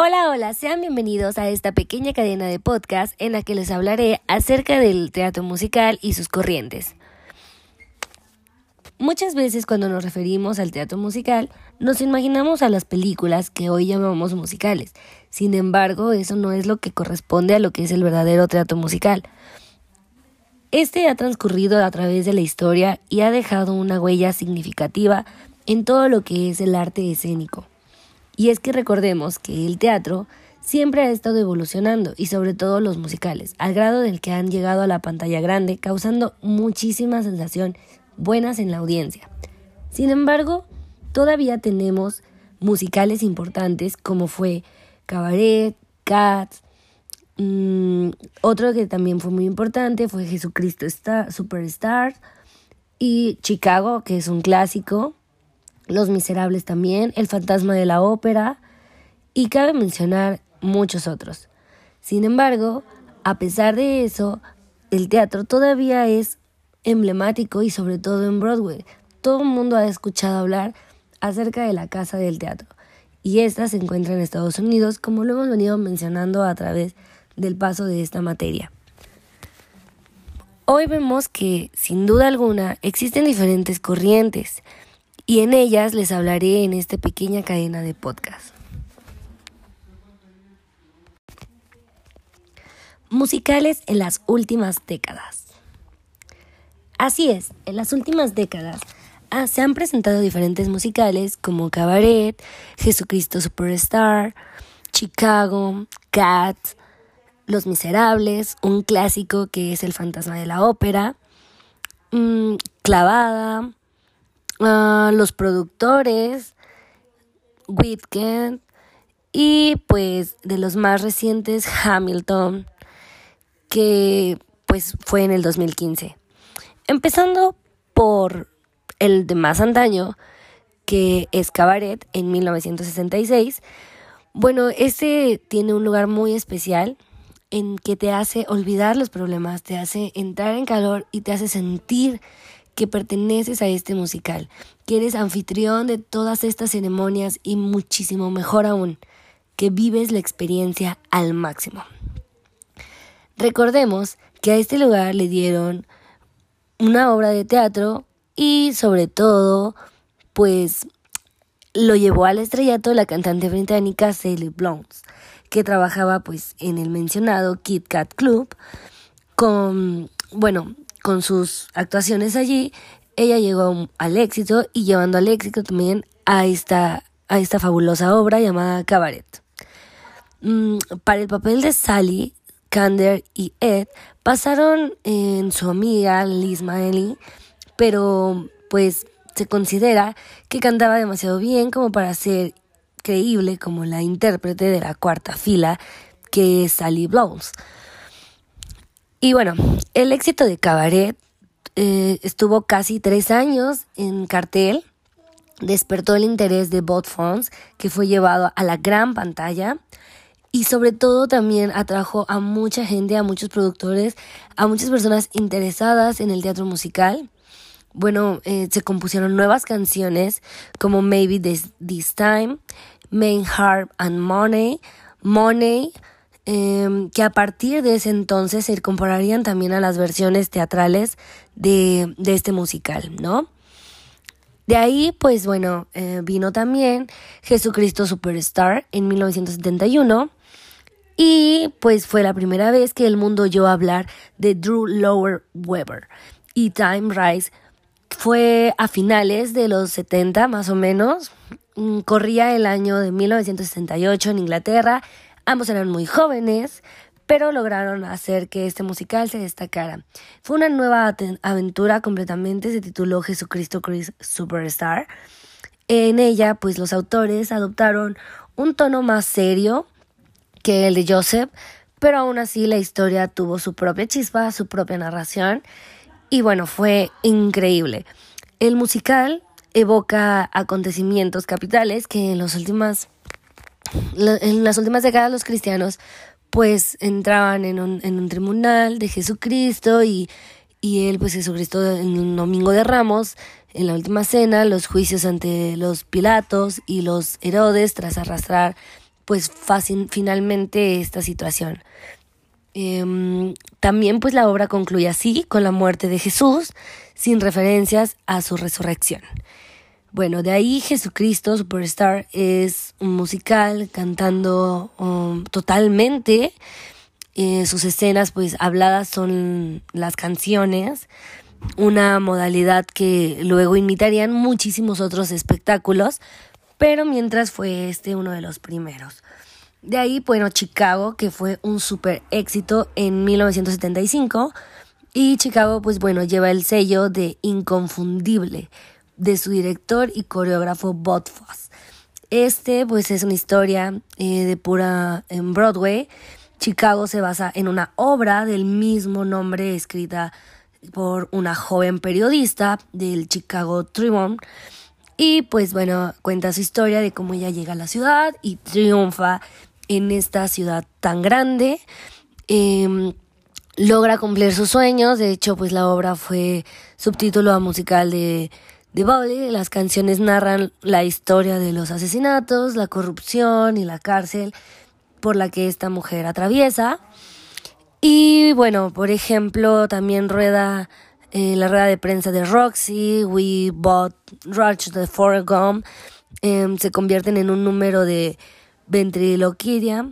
Hola, hola, sean bienvenidos a esta pequeña cadena de podcast en la que les hablaré acerca del teatro musical y sus corrientes. Muchas veces cuando nos referimos al teatro musical, nos imaginamos a las películas que hoy llamamos musicales. Sin embargo, eso no es lo que corresponde a lo que es el verdadero teatro musical. Este ha transcurrido a través de la historia y ha dejado una huella significativa en todo lo que es el arte escénico. Y es que recordemos que el teatro siempre ha estado evolucionando y sobre todo los musicales, al grado del que han llegado a la pantalla grande, causando muchísima sensación buenas en la audiencia. Sin embargo, todavía tenemos musicales importantes como fue Cabaret, Cats, mm, otro que también fue muy importante fue Jesucristo Superstar y Chicago, que es un clásico, los Miserables también, El Fantasma de la Ópera y cabe mencionar muchos otros. Sin embargo, a pesar de eso, el teatro todavía es emblemático y sobre todo en Broadway. Todo el mundo ha escuchado hablar acerca de la Casa del Teatro y esta se encuentra en Estados Unidos como lo hemos venido mencionando a través del paso de esta materia. Hoy vemos que, sin duda alguna, existen diferentes corrientes y en ellas les hablaré en esta pequeña cadena de podcast. Musicales en las últimas décadas. Así es, en las últimas décadas ah, se han presentado diferentes musicales como Cabaret, Jesucristo Superstar, Chicago, Cats, Los Miserables, un clásico que es El Fantasma de la Ópera, mm, Clavada, los productores, Whitken y pues de los más recientes Hamilton, que pues fue en el 2015. Empezando por el de más antaño, que es Cabaret en 1966. Bueno, este tiene un lugar muy especial en que te hace olvidar los problemas, te hace entrar en calor y te hace sentir que perteneces a este musical, que eres anfitrión de todas estas ceremonias y muchísimo mejor aún, que vives la experiencia al máximo. Recordemos que a este lugar le dieron una obra de teatro y sobre todo, pues lo llevó al estrellato la cantante británica Sally Blount, que trabajaba pues en el mencionado Kit Kat Club con, bueno, con sus actuaciones allí, ella llegó al éxito y llevando al éxito también a esta, a esta fabulosa obra llamada Cabaret. Mm, para el papel de Sally, Kander y Ed pasaron en su amiga Liz Maely, pero pues se considera que cantaba demasiado bien como para ser creíble como la intérprete de la cuarta fila que es Sally Blows. Y bueno, el éxito de Cabaret eh, estuvo casi tres años en cartel, despertó el interés de Bot Fonts, que fue llevado a la gran pantalla y sobre todo también atrajo a mucha gente, a muchos productores, a muchas personas interesadas en el teatro musical. Bueno, eh, se compusieron nuevas canciones como Maybe This, This Time, Main Heart and Money, Money, Em, que a partir de ese entonces se incorporarían también a las versiones teatrales de, este musical, ¿no? De ahí, pues bueno, eh, vino también Jesucristo Superstar en 1971 y pues fue la primera vez que el mundo oyó hablar de Drew Lower Weber y Time Rise fue a finales de los 70 más o menos, mm, corría el año de 1968 en Inglaterra Ambos eran muy jóvenes, pero lograron hacer que este musical se destacara. Fue una nueva aventura completamente, se tituló Jesucristo Chris Superstar. En ella, pues los autores adoptaron un tono más serio que el de Joseph, pero aún así la historia tuvo su propia chispa, su propia narración, y bueno, fue increíble. El musical evoca acontecimientos capitales que en las últimas en las últimas décadas los cristianos pues entraban en un, en un tribunal de Jesucristo y, y él pues Jesucristo en un domingo de Ramos en la última cena los juicios ante los Pilatos y los Herodes tras arrastrar pues finalmente esta situación. Em, también pues la obra concluye así, con la muerte de Jesús, sin referencias a su resurrección. Bueno, de ahí Jesucristo Superstar es un musical cantando um, totalmente. Eh, sus escenas pues habladas son las canciones, una modalidad que luego imitarían muchísimos otros espectáculos, pero mientras fue este uno de los primeros. De ahí, bueno, Chicago, que fue un super éxito en 1975, y Chicago, pues bueno, lleva el sello de inconfundible de su director y coreógrafo Bob Foss. Este, pues es una historia eh, de pura en Broadway. Chicago se basa en una obra del mismo nombre escrita por una joven periodista del Chicago Tribune. Y pues bueno, cuenta su historia de cómo ella llega a la ciudad y triunfa en esta ciudad tan grande. Em, logra cumplir sus sueños. De hecho, pues la obra fue subtítulo a musical de, de Bobby. Las canciones narran la historia de los asesinatos, la corrupción y la cárcel por la que esta mujer atraviesa. Y bueno, por ejemplo, también rueda eh, la rueda de prensa de Roxy, We Bought Rush the Foregum, em, se convierten en un número de ventriloquia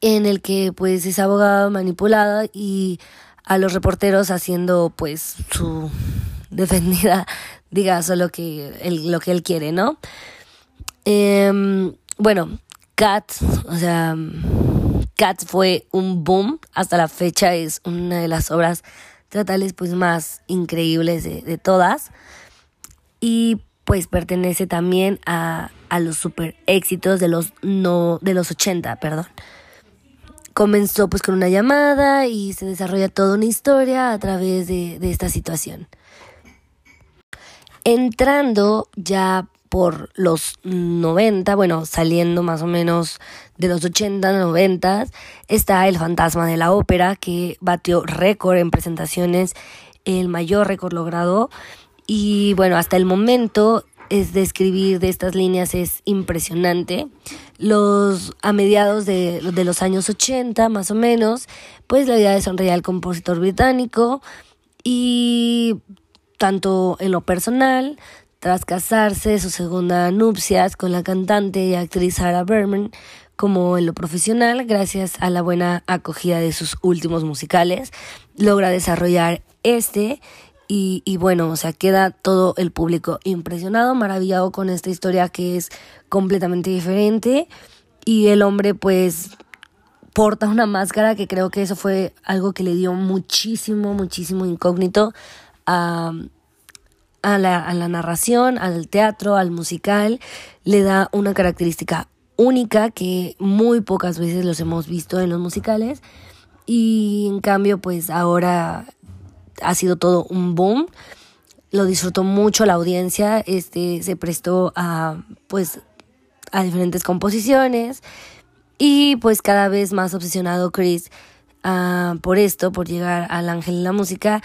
en el que pues es abogada manipulada y a los reporteros haciendo pues su defendida diga solo que lo que él quiere, ¿no? Em, bueno, Cats, o sea, Cats fue un boom hasta la fecha, es una de las obras teatrales pues más increíbles de, de todas y pues pertenece también a, a los super éxitos de los no de los 80, perdón comenzó pues con una llamada y se desarrolla toda una historia a través de, esta situación. Entrando ya por los 90, bueno, saliendo más o menos de los 80, 90, está El Fantasma de la Ópera, que batió récord en presentaciones, el mayor récord logrado. Y bueno, hasta el momento es de escribir de estas líneas es impresionante. Los, a mediados de, los años 80, más o menos, pues la idea de sonreír al compositor británico y tanto en lo personal, tras casarse, su segunda nupcias con la cantante y actriz Sarah Berman, como en lo profesional, gracias a la buena acogida de sus últimos musicales, logra desarrollar este y, bueno, o sea, queda todo el público impresionado, maravillado con esta historia que es completamente diferente. Y el hombre pues porta una máscara que creo que eso fue algo que le dio muchísimo, muchísimo incógnito a, a, la, a la narración, al teatro, al musical. Le da una característica única que muy pocas veces los hemos visto en los musicales. Y en cambio, pues ahora ha sido todo un boom. Lo disfrutó mucho la audiencia, este se prestó a pues a diferentes composiciones y pues cada vez más obsesionado Chris uh, por esto, por llegar al ángel en la música,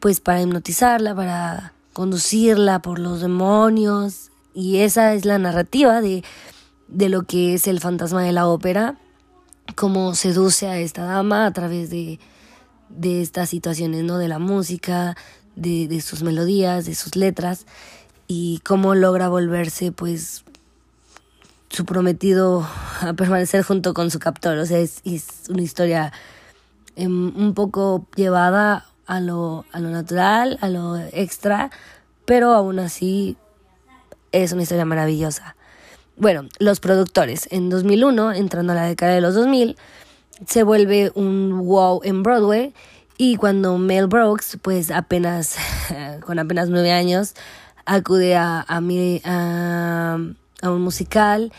pues para hipnotizarla, para conducirla por los demonios y esa es la narrativa de, de lo que es el fantasma de la ópera, cómo seduce a esta dama a través de, de estas situaciones, ¿no? De la música, de, de sus melodías, de sus letras y cómo logra volverse pues su prometido a permanecer junto con su captor. O sea, es, es una historia em, un poco llevada a lo, a lo natural, a lo extra, pero aún así es una historia maravillosa. Bueno, los productores. En 2001, entrando a la década de los 2000, se vuelve un wow en Broadway y cuando Mel Brooks, pues apenas, con apenas nueve años, acude a, a, a, a un musical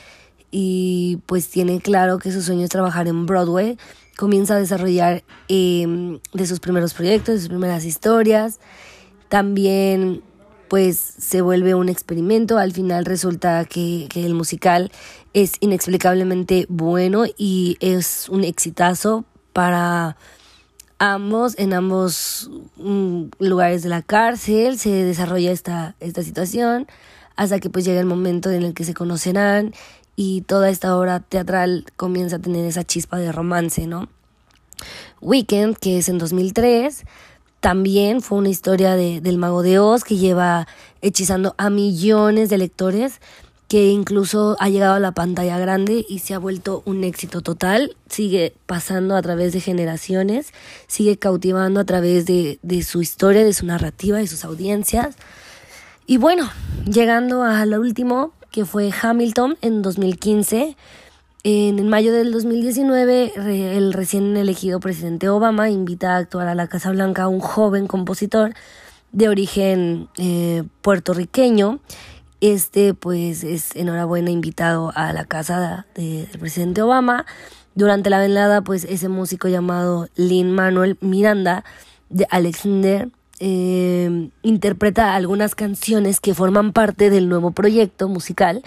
y pues tiene claro que su sueño es trabajar en Broadway, comienza a desarrollar em, de sus primeros proyectos, de sus primeras historias, también pues se vuelve un experimento. Al final resulta que, el musical es inexplicablemente bueno y es un exitazo para ambos, en ambos mm, lugares de la cárcel se desarrolla esta, esta situación hasta que pues llega el momento en el que se conocerán y toda esta obra teatral comienza a tener esa chispa de romance, ¿no? Weekend, que es en 2003, también fue una historia de, del mago de Oz que lleva hechizando a millones de lectores que incluso ha llegado a la pantalla grande y se ha vuelto un éxito total, sigue pasando a través de generaciones, sigue cautivando a través de, de su historia, de su narrativa, de sus audiencias. Y bueno, llegando a lo último, que fue Hamilton en 2015, en mayo del 2019, el recién elegido presidente Obama invita a actuar a la Casa Blanca a un joven compositor de origen eh, puertorriqueño este, pues, es enhorabuena invitado a la casa del presidente Obama. Durante la velada, pues, ese músico llamado Lin Manuel Miranda de Alexander eh, interpreta algunas canciones que forman parte del nuevo proyecto musical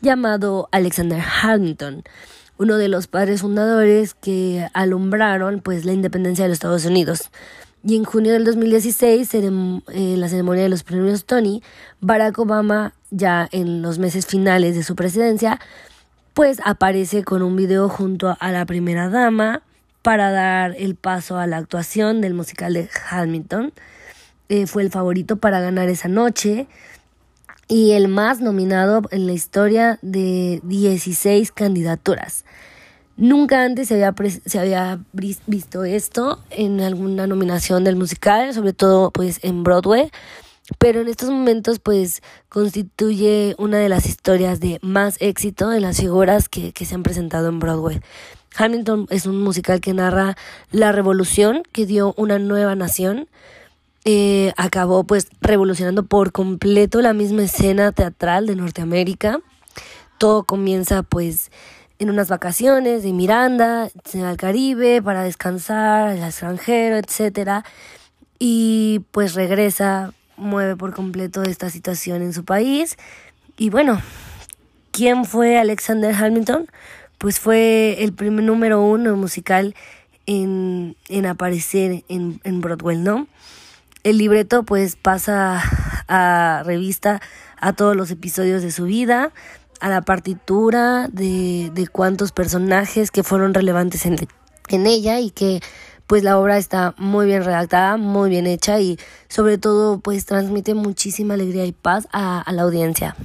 llamado Alexander Hamilton, uno de los padres fundadores que alumbraron pues la independencia de los Estados Unidos. Y en junio del 2016, en la ceremonia de los premios Tony, Barack Obama, ya en los meses finales de su presidencia, pues aparece con un video junto a la primera dama para dar el paso a la actuación del musical de Hamilton. Eh, fue el favorito para ganar esa noche y el más nominado en la historia de 16 candidaturas. Nunca antes se había, se había visto esto en alguna nominación del musical, sobre todo pues en Broadway, pero en estos momentos pues constituye una de las historias de más éxito en las figuras que, que se han presentado en Broadway. Hamilton es un musical que narra la revolución que dio una nueva nación. Eh, acabó pues revolucionando por completo la misma escena teatral de Norteamérica. Todo comienza pues en unas vacaciones de Miranda, al Caribe para descansar, al extranjero, etcétera, y pues regresa, mueve por completo esta situación en su país. Y bueno, ¿quién fue Alexander Hamilton? Pues fue el primer número uno musical en, en aparecer en, en Broadway, ¿no? El libreto pues pasa a revista a todos los episodios de su vida, a la partitura de, de cuántos personajes que fueron relevantes en, ella y que pues la obra está muy bien redactada, muy bien hecha y sobre todo pues transmite muchísima alegría y paz a la audiencia.